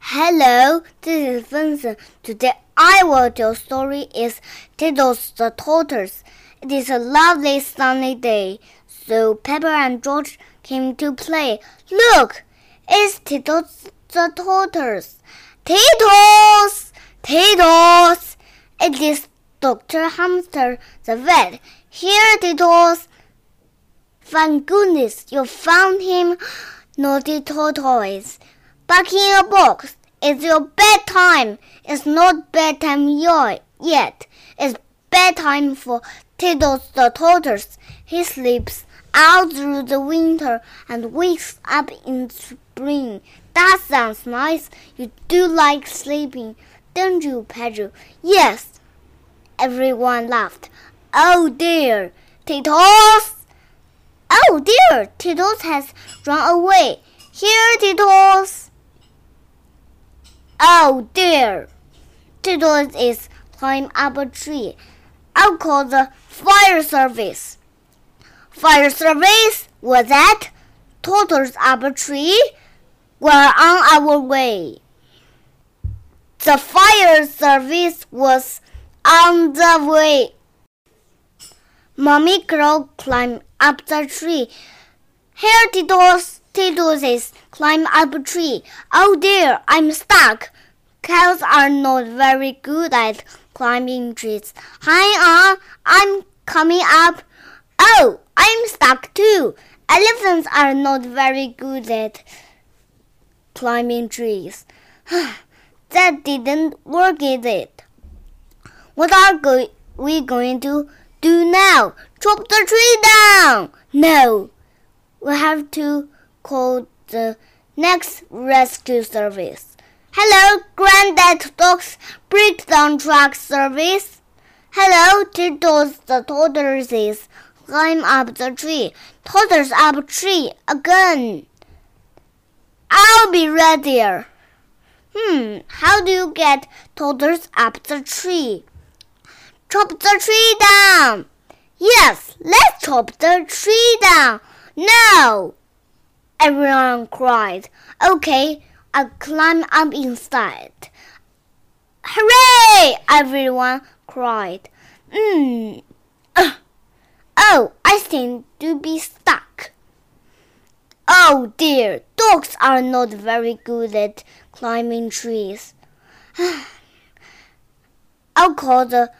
Hello, this is Vincent. Today I will tell story is Tiddles the Tortoise. It is a lovely sunny day, so Peppa and George came to play. Look, it's Tiddles the Tortoise. Tiddles, Tiddles. It is Dr. Hamster the vet. Here, Tiddles. Thank goodness you found him, naughty tortoise. Back in a box. It's your bedtime. It's not bedtime yet. It's bedtime for Tiddles the tortoise. He sleeps out through the winter and wakes up in spring. That sounds nice. You do like sleeping, don't you, Pedro? Yes. Everyone laughed. Oh dear, Tiddles! Oh dear, Tiddles has run away. Here, Tiddles! Oh dear! Tiddles is climbing up a tree. I'll call the fire service. Fire service? What's that? Turtles up a tree? We're on our way. The fire service was on the way. Mommy Cow climbed up the tree. Here, Tiddles, Is climb up a tree. Oh dear, I'm stuck. Cows are not very good at climbing trees. Hang ah, on, I'm coming up. Oh, I'm stuck too. Elephants are not very good at climbing trees. that didn't work, is it? What are go we going to do now? Chop the tree down? No. We have to call the next rescue service. Hello, Granddad Dog's breakdown truck service. Hello, Tiddles the tortoises. Climb up the tree. Tortoise up tree again. I'll be right there. Hmm, how do you get tortoise up the tree? Chop the tree down. Yes, let's chop the tree down. No! Everyone cried. Okay, I'll climb up inside. Hooray! Everyone cried. Hmm. Uh, oh, I seem to be stuck. Oh dear, dogs are not very good at climbing trees. I'll call the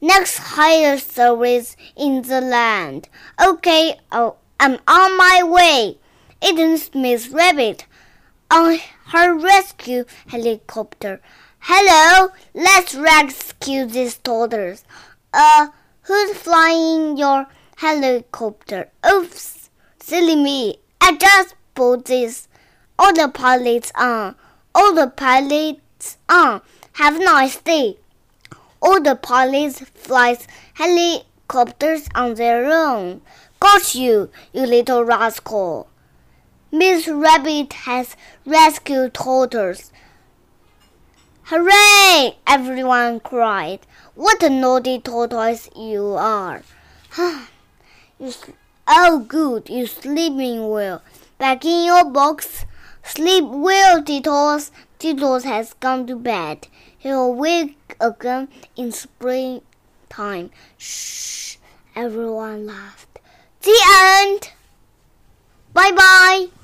next highest service in the land. Okay, oh, I'm on my way. It's Miss Rabbit on her rescue helicopter. Hello, let's rescue these daughters. Uh, who's flying your helicopter? Oops, silly me. I just bought this. All the pilots on. All the pilots on. Have a nice day. All the pilots flies helicopters on their own. Got you, you little rascal. Miss Rabbit has rescued turtles. Hooray! Everyone cried. What a naughty tortoise you are. you oh, good, you're sleeping well. Back in your box. Sleep well, Tiddles. Tiddles has gone to bed. He'll wake again in springtime. Shh! Everyone laughed. The end. Bye bye.